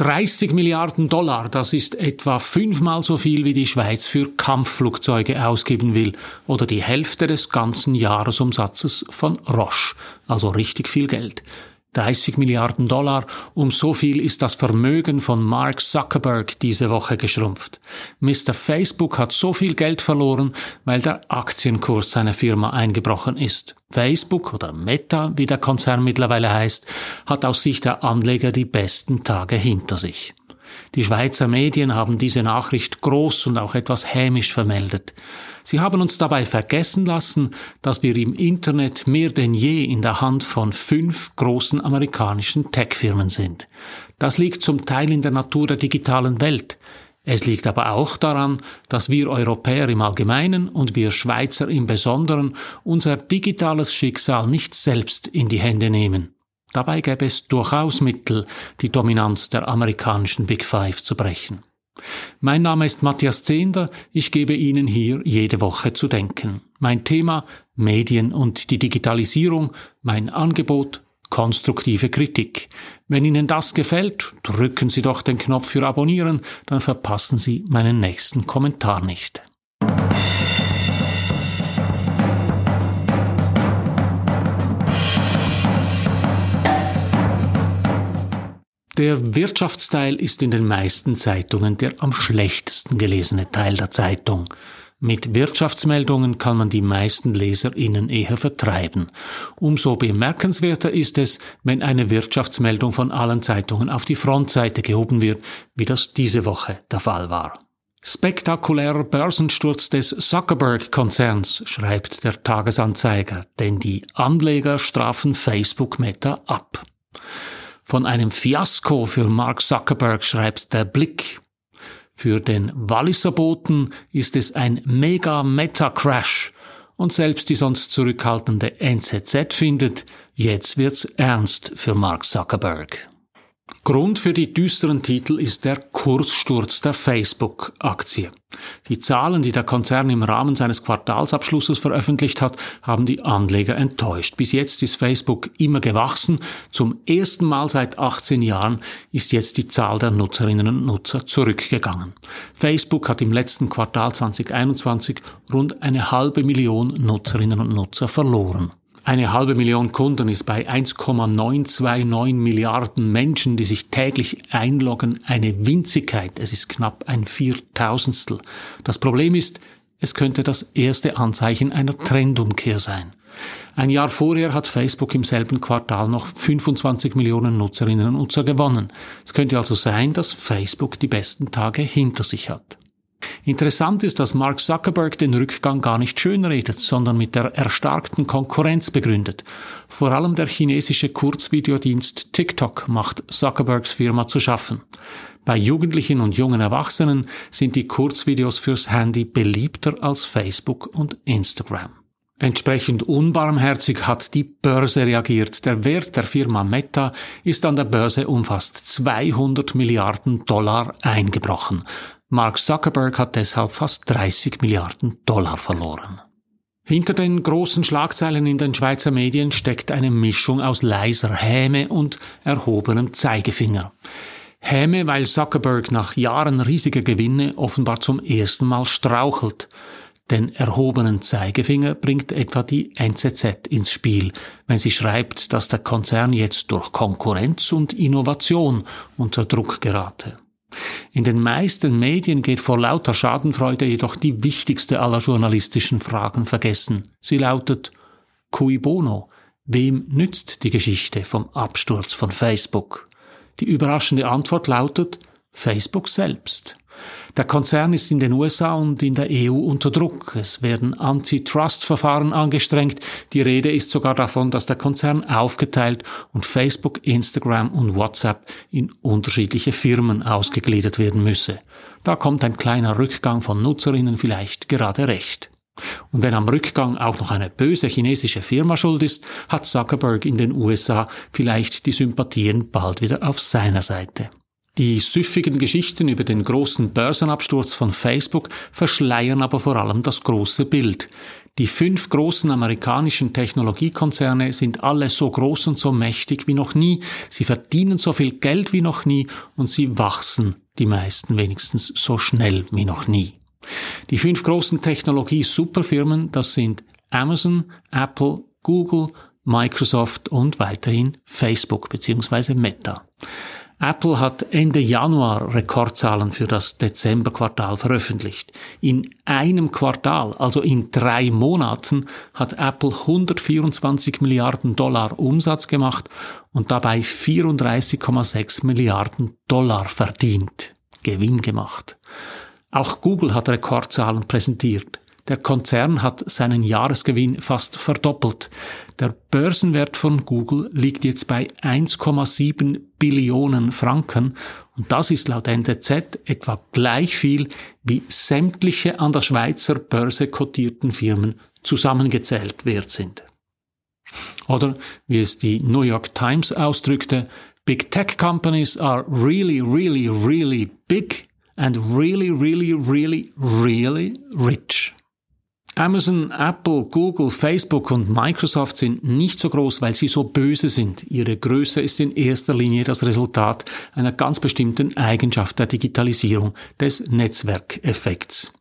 30 Milliarden Dollar, das ist etwa fünfmal so viel, wie die Schweiz für Kampfflugzeuge ausgeben will oder die Hälfte des ganzen Jahresumsatzes von Roche, also richtig viel Geld. 30 Milliarden Dollar, um so viel ist das Vermögen von Mark Zuckerberg diese Woche geschrumpft. Mr. Facebook hat so viel Geld verloren, weil der Aktienkurs seiner Firma eingebrochen ist. Facebook oder Meta, wie der Konzern mittlerweile heißt, hat aus Sicht der Anleger die besten Tage hinter sich. Die Schweizer Medien haben diese Nachricht groß und auch etwas hämisch vermeldet. Sie haben uns dabei vergessen lassen, dass wir im Internet mehr denn je in der Hand von fünf großen amerikanischen Tech-Firmen sind. Das liegt zum Teil in der Natur der digitalen Welt. Es liegt aber auch daran, dass wir Europäer im Allgemeinen und wir Schweizer im Besonderen unser digitales Schicksal nicht selbst in die Hände nehmen. Dabei gäbe es durchaus Mittel, die Dominanz der amerikanischen Big Five zu brechen. Mein Name ist Matthias Zehnder, ich gebe Ihnen hier jede Woche zu denken. Mein Thema Medien und die Digitalisierung, mein Angebot konstruktive Kritik. Wenn Ihnen das gefällt, drücken Sie doch den Knopf für Abonnieren, dann verpassen Sie meinen nächsten Kommentar nicht. Der Wirtschaftsteil ist in den meisten Zeitungen der am schlechtesten gelesene Teil der Zeitung. Mit Wirtschaftsmeldungen kann man die meisten LeserInnen eher vertreiben. Umso bemerkenswerter ist es, wenn eine Wirtschaftsmeldung von allen Zeitungen auf die Frontseite gehoben wird, wie das diese Woche der Fall war. Spektakulärer Börsensturz des Zuckerberg-Konzerns, schreibt der Tagesanzeiger, denn die Anleger strafen Facebook Meta ab. Von einem Fiasko für Mark Zuckerberg schreibt der Blick. Für den Walliser Boten ist es ein Mega-Meta-Crash und selbst die sonst zurückhaltende NZZ findet, jetzt wird's ernst für Mark Zuckerberg. Grund für die düsteren Titel ist der Kurssturz der Facebook-Aktie. Die Zahlen, die der Konzern im Rahmen seines Quartalsabschlusses veröffentlicht hat, haben die Anleger enttäuscht. Bis jetzt ist Facebook immer gewachsen. Zum ersten Mal seit 18 Jahren ist jetzt die Zahl der Nutzerinnen und Nutzer zurückgegangen. Facebook hat im letzten Quartal 2021 rund eine halbe Million Nutzerinnen und Nutzer verloren. Eine halbe Million Kunden ist bei 1,929 Milliarden Menschen, die sich täglich einloggen, eine Winzigkeit. Es ist knapp ein Viertausendstel. Das Problem ist, es könnte das erste Anzeichen einer Trendumkehr sein. Ein Jahr vorher hat Facebook im selben Quartal noch 25 Millionen Nutzerinnen und Nutzer gewonnen. Es könnte also sein, dass Facebook die besten Tage hinter sich hat. Interessant ist, dass Mark Zuckerberg den Rückgang gar nicht schönredet, sondern mit der erstarkten Konkurrenz begründet. Vor allem der chinesische Kurzvideodienst TikTok macht Zuckerbergs Firma zu schaffen. Bei Jugendlichen und jungen Erwachsenen sind die Kurzvideos fürs Handy beliebter als Facebook und Instagram. Entsprechend unbarmherzig hat die Börse reagiert. Der Wert der Firma Meta ist an der Börse um fast 200 Milliarden Dollar eingebrochen. Mark Zuckerberg hat deshalb fast 30 Milliarden Dollar verloren. Hinter den großen Schlagzeilen in den Schweizer Medien steckt eine Mischung aus leiser Häme und erhobenem Zeigefinger. Häme, weil Zuckerberg nach Jahren riesiger Gewinne offenbar zum ersten Mal strauchelt. Den erhobenen Zeigefinger bringt etwa die NZZ ins Spiel, wenn sie schreibt, dass der Konzern jetzt durch Konkurrenz und Innovation unter Druck gerate. In den meisten Medien geht vor lauter Schadenfreude jedoch die wichtigste aller journalistischen Fragen vergessen. Sie lautet Cui bono? Wem nützt die Geschichte vom Absturz von Facebook? Die überraschende Antwort lautet Facebook selbst. Der Konzern ist in den USA und in der EU unter Druck. Es werden Antitrust-Verfahren angestrengt. Die Rede ist sogar davon, dass der Konzern aufgeteilt und Facebook, Instagram und WhatsApp in unterschiedliche Firmen ausgegliedert werden müsse. Da kommt ein kleiner Rückgang von Nutzerinnen vielleicht gerade recht. Und wenn am Rückgang auch noch eine böse chinesische Firma schuld ist, hat Zuckerberg in den USA vielleicht die Sympathien bald wieder auf seiner Seite. Die süffigen Geschichten über den großen Börsenabsturz von Facebook verschleiern aber vor allem das große Bild. Die fünf großen amerikanischen Technologiekonzerne sind alle so groß und so mächtig wie noch nie, sie verdienen so viel Geld wie noch nie und sie wachsen, die meisten wenigstens, so schnell wie noch nie. Die fünf großen Technologie-Superfirmen, das sind Amazon, Apple, Google, Microsoft und weiterhin Facebook bzw. Meta. Apple hat Ende Januar Rekordzahlen für das Dezemberquartal veröffentlicht. In einem Quartal, also in drei Monaten, hat Apple 124 Milliarden Dollar Umsatz gemacht und dabei 34,6 Milliarden Dollar verdient. Gewinn gemacht. Auch Google hat Rekordzahlen präsentiert. Der Konzern hat seinen Jahresgewinn fast verdoppelt. Der Börsenwert von Google liegt jetzt bei 1,7 Billionen Franken und das ist laut NZZ etwa gleich viel wie sämtliche an der Schweizer Börse kotierten Firmen zusammengezählt wert sind. Oder wie es die New York Times ausdrückte, Big Tech Companies are really, really, really big and really, really, really, really rich. Amazon, Apple, Google, Facebook und Microsoft sind nicht so groß, weil sie so böse sind. Ihre Größe ist in erster Linie das Resultat einer ganz bestimmten Eigenschaft der Digitalisierung, des Netzwerkeffekts.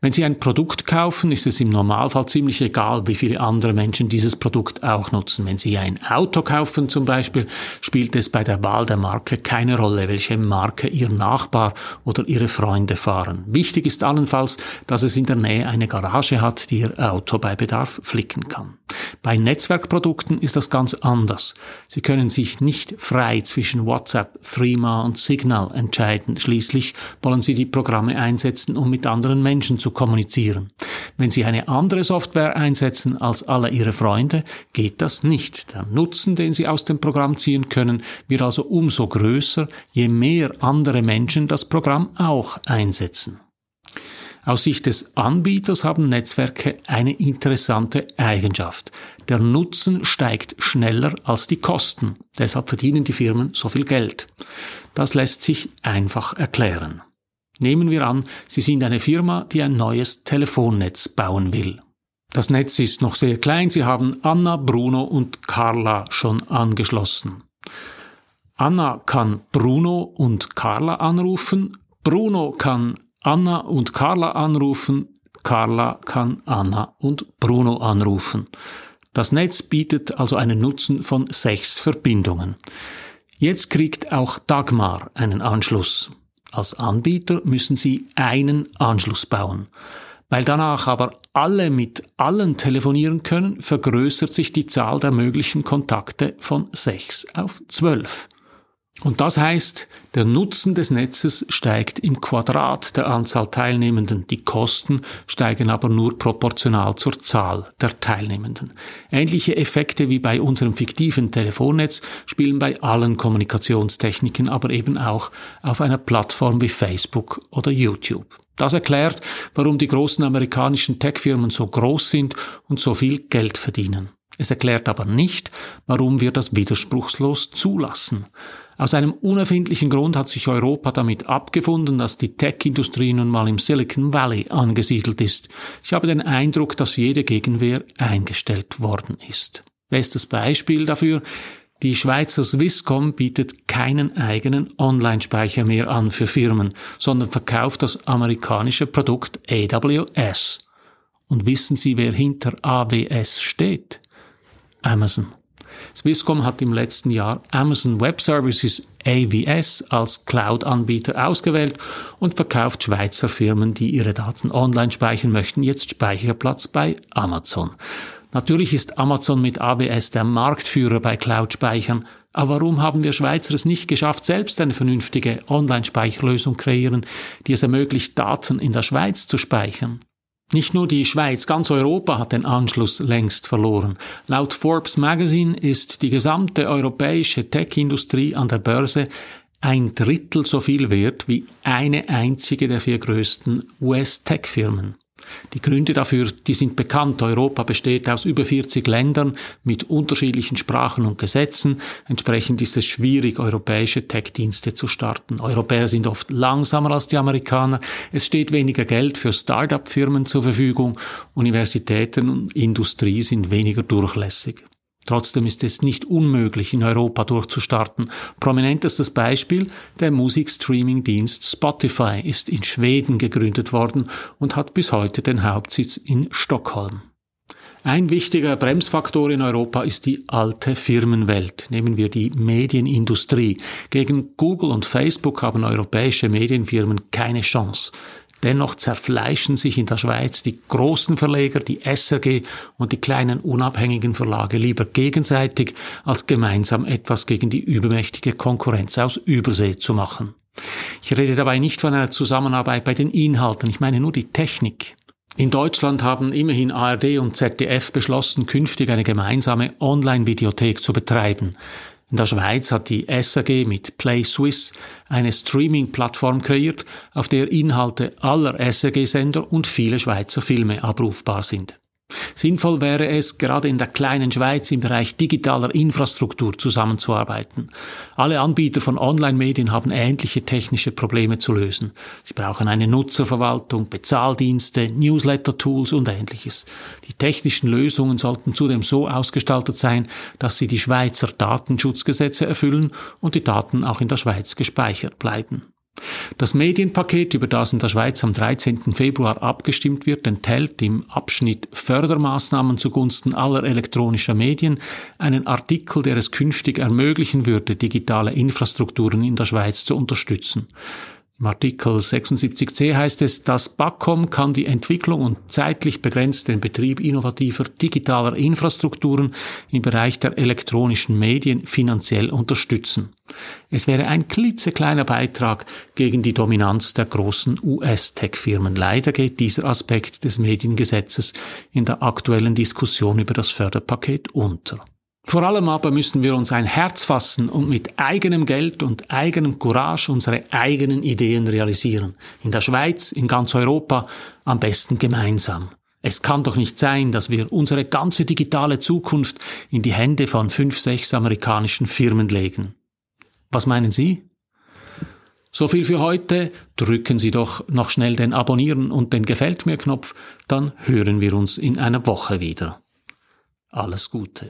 Wenn Sie ein Produkt kaufen, ist es im Normalfall ziemlich egal, wie viele andere Menschen dieses Produkt auch nutzen. Wenn Sie ein Auto kaufen zum Beispiel, spielt es bei der Wahl der Marke keine Rolle, welche Marke Ihr Nachbar oder Ihre Freunde fahren. Wichtig ist allenfalls, dass es in der Nähe eine Garage hat, die Ihr Auto bei Bedarf flicken kann. Bei Netzwerkprodukten ist das ganz anders. Sie können sich nicht frei zwischen WhatsApp, Threema und Signal entscheiden. Schließlich wollen Sie die Programme einsetzen, um mit anderen Menschen zu kommunizieren. Wenn Sie eine andere Software einsetzen als alle Ihre Freunde, geht das nicht. Der Nutzen, den Sie aus dem Programm ziehen können, wird also umso größer, je mehr andere Menschen das Programm auch einsetzen. Aus Sicht des Anbieters haben Netzwerke eine interessante Eigenschaft. Der Nutzen steigt schneller als die Kosten. Deshalb verdienen die Firmen so viel Geld. Das lässt sich einfach erklären. Nehmen wir an, Sie sind eine Firma, die ein neues Telefonnetz bauen will. Das Netz ist noch sehr klein, Sie haben Anna, Bruno und Carla schon angeschlossen. Anna kann Bruno und Carla anrufen, Bruno kann Anna und Carla anrufen, Carla kann Anna und Bruno anrufen. Das Netz bietet also einen Nutzen von sechs Verbindungen. Jetzt kriegt auch Dagmar einen Anschluss. Als Anbieter müssen Sie einen Anschluss bauen. Weil danach aber alle mit allen telefonieren können, vergrößert sich die Zahl der möglichen Kontakte von 6 auf 12. Und das heißt, der Nutzen des Netzes steigt im Quadrat der Anzahl Teilnehmenden, die Kosten steigen aber nur proportional zur Zahl der Teilnehmenden. Ähnliche Effekte wie bei unserem fiktiven Telefonnetz spielen bei allen Kommunikationstechniken, aber eben auch auf einer Plattform wie Facebook oder YouTube. Das erklärt, warum die großen amerikanischen Tech-Firmen so groß sind und so viel Geld verdienen. Es erklärt aber nicht, warum wir das widerspruchslos zulassen. Aus einem unerfindlichen Grund hat sich Europa damit abgefunden, dass die Tech-Industrie nun mal im Silicon Valley angesiedelt ist. Ich habe den Eindruck, dass jede Gegenwehr eingestellt worden ist. Bestes Beispiel dafür, die Schweizer Swisscom bietet keinen eigenen Online-Speicher mehr an für Firmen, sondern verkauft das amerikanische Produkt AWS. Und wissen Sie, wer hinter AWS steht? Amazon. Swisscom hat im letzten Jahr Amazon Web Services AWS als Cloud-Anbieter ausgewählt und verkauft Schweizer Firmen, die ihre Daten online speichern möchten, jetzt Speicherplatz bei Amazon. Natürlich ist Amazon mit AWS der Marktführer bei Cloud-Speichern, aber warum haben wir Schweizer es nicht geschafft, selbst eine vernünftige Online-Speicherlösung kreieren, die es ermöglicht, Daten in der Schweiz zu speichern? Nicht nur die Schweiz, ganz Europa hat den Anschluss längst verloren. Laut Forbes Magazine ist die gesamte europäische Tech-Industrie an der Börse ein Drittel so viel wert wie eine einzige der vier größten US-Tech-Firmen. Die Gründe dafür, die sind bekannt. Europa besteht aus über 40 Ländern mit unterschiedlichen Sprachen und Gesetzen. Entsprechend ist es schwierig, europäische Tech-Dienste zu starten. Europäer sind oft langsamer als die Amerikaner. Es steht weniger Geld für Start-up-Firmen zur Verfügung. Universitäten und Industrie sind weniger durchlässig. Trotzdem ist es nicht unmöglich, in Europa durchzustarten. Prominentestes Beispiel, der Musikstreaming-Dienst Spotify ist in Schweden gegründet worden und hat bis heute den Hauptsitz in Stockholm. Ein wichtiger Bremsfaktor in Europa ist die alte Firmenwelt. Nehmen wir die Medienindustrie. Gegen Google und Facebook haben europäische Medienfirmen keine Chance. Dennoch zerfleischen sich in der Schweiz die großen Verleger, die SRG und die kleinen unabhängigen Verlage lieber gegenseitig, als gemeinsam etwas gegen die übermächtige Konkurrenz aus Übersee zu machen. Ich rede dabei nicht von einer Zusammenarbeit bei den Inhalten, ich meine nur die Technik. In Deutschland haben immerhin ARD und ZDF beschlossen, künftig eine gemeinsame Online-Videothek zu betreiben. In der Schweiz hat die SAG mit Play Swiss eine Streaming-Plattform kreiert, auf der Inhalte aller SAG-Sender und viele Schweizer Filme abrufbar sind. Sinnvoll wäre es, gerade in der kleinen Schweiz im Bereich digitaler Infrastruktur zusammenzuarbeiten. Alle Anbieter von Online-Medien haben ähnliche technische Probleme zu lösen. Sie brauchen eine Nutzerverwaltung, Bezahldienste, Newsletter-Tools und ähnliches. Die technischen Lösungen sollten zudem so ausgestaltet sein, dass sie die Schweizer Datenschutzgesetze erfüllen und die Daten auch in der Schweiz gespeichert bleiben. Das Medienpaket, über das in der Schweiz am 13. Februar abgestimmt wird, enthält im Abschnitt Fördermaßnahmen zugunsten aller elektronischer Medien einen Artikel, der es künftig ermöglichen würde, digitale Infrastrukturen in der Schweiz zu unterstützen. Im Artikel 76c heißt es, das BACOM kann die Entwicklung und zeitlich begrenzt den Betrieb innovativer digitaler Infrastrukturen im Bereich der elektronischen Medien finanziell unterstützen. Es wäre ein klitzekleiner Beitrag gegen die Dominanz der großen US-Tech-Firmen. Leider geht dieser Aspekt des Mediengesetzes in der aktuellen Diskussion über das Förderpaket unter. Vor allem aber müssen wir uns ein Herz fassen und mit eigenem Geld und eigenem Courage unsere eigenen Ideen realisieren. In der Schweiz, in ganz Europa, am besten gemeinsam. Es kann doch nicht sein, dass wir unsere ganze digitale Zukunft in die Hände von fünf, sechs amerikanischen Firmen legen. Was meinen Sie? So viel für heute. Drücken Sie doch noch schnell den Abonnieren und den Gefällt mir Knopf, dann hören wir uns in einer Woche wieder. Alles Gute.